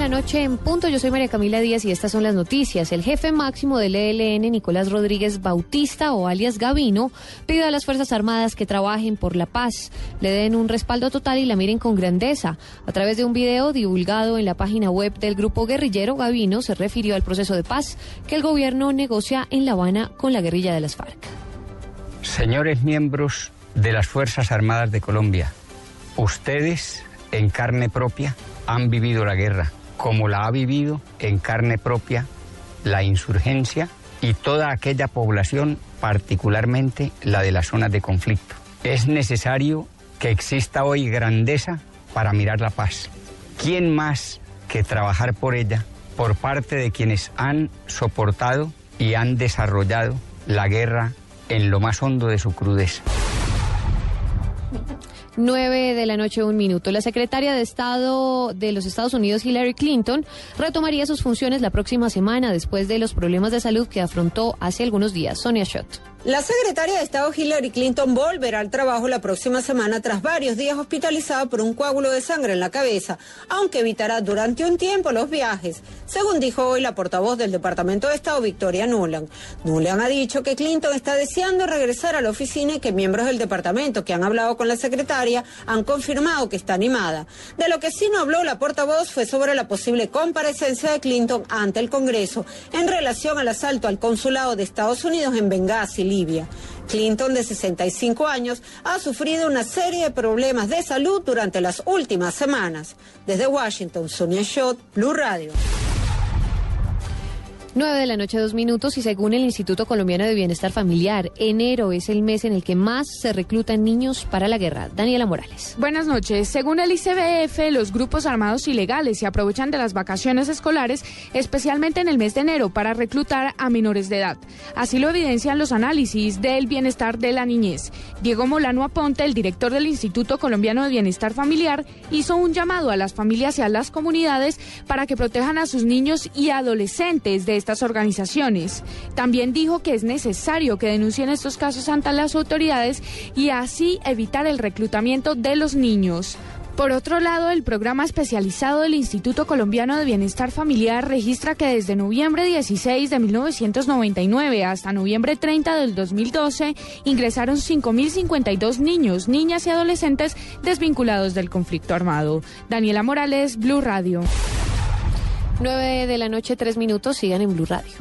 La noche en punto. Yo soy María Camila Díaz y estas son las noticias. El jefe máximo del ELN, Nicolás Rodríguez Bautista o alias Gavino, pide a las Fuerzas Armadas que trabajen por la paz, le den un respaldo total y la miren con grandeza. A través de un video divulgado en la página web del grupo guerrillero, Gavino se refirió al proceso de paz que el gobierno negocia en La Habana con la guerrilla de las FARC. Señores miembros de las Fuerzas Armadas de Colombia, ustedes en carne propia han vivido la guerra, como la ha vivido en carne propia la insurgencia y toda aquella población, particularmente la de las zonas de conflicto. Es necesario que exista hoy grandeza para mirar la paz. ¿Quién más que trabajar por ella por parte de quienes han soportado y han desarrollado la guerra en lo más hondo de su crudeza? 9 de la noche, un minuto. La secretaria de Estado de los Estados Unidos, Hillary Clinton, retomaría sus funciones la próxima semana después de los problemas de salud que afrontó hace algunos días. Sonia Schott. La secretaria de Estado Hillary Clinton volverá al trabajo la próxima semana tras varios días hospitalizada por un coágulo de sangre en la cabeza, aunque evitará durante un tiempo los viajes, según dijo hoy la portavoz del Departamento de Estado, Victoria Nuland. Nuland ha dicho que Clinton está deseando regresar a la oficina y que miembros del departamento que han hablado con la secretaria han confirmado que está animada. De lo que sí no habló la portavoz fue sobre la posible comparecencia de Clinton ante el Congreso en relación al asalto al consulado de Estados Unidos en Benghazi, Libia. Clinton, de 65 años, ha sufrido una serie de problemas de salud durante las últimas semanas. Desde Washington, Sonia Schott, Blue Radio. 9 de la noche, dos minutos, y según el Instituto Colombiano de Bienestar Familiar, enero es el mes en el que más se reclutan niños para la guerra. Daniela Morales. Buenas noches. Según el ICBF, los grupos armados ilegales se aprovechan de las vacaciones escolares, especialmente en el mes de enero, para reclutar a menores de edad. Así lo evidencian los análisis del bienestar de la niñez. Diego Molano Aponte, el director del Instituto Colombiano de Bienestar Familiar, hizo un llamado a las familias y a las comunidades para que protejan a sus niños y adolescentes de estas organizaciones. También dijo que es necesario que denuncien estos casos ante las autoridades y así evitar el reclutamiento de los niños. Por otro lado, el programa especializado del Instituto Colombiano de Bienestar Familiar registra que desde noviembre 16 de 1999 hasta noviembre 30 del 2012 ingresaron 5.052 niños, niñas y adolescentes desvinculados del conflicto armado. Daniela Morales, Blue Radio. 9 de la noche, tres minutos, sigan en Blue Radio.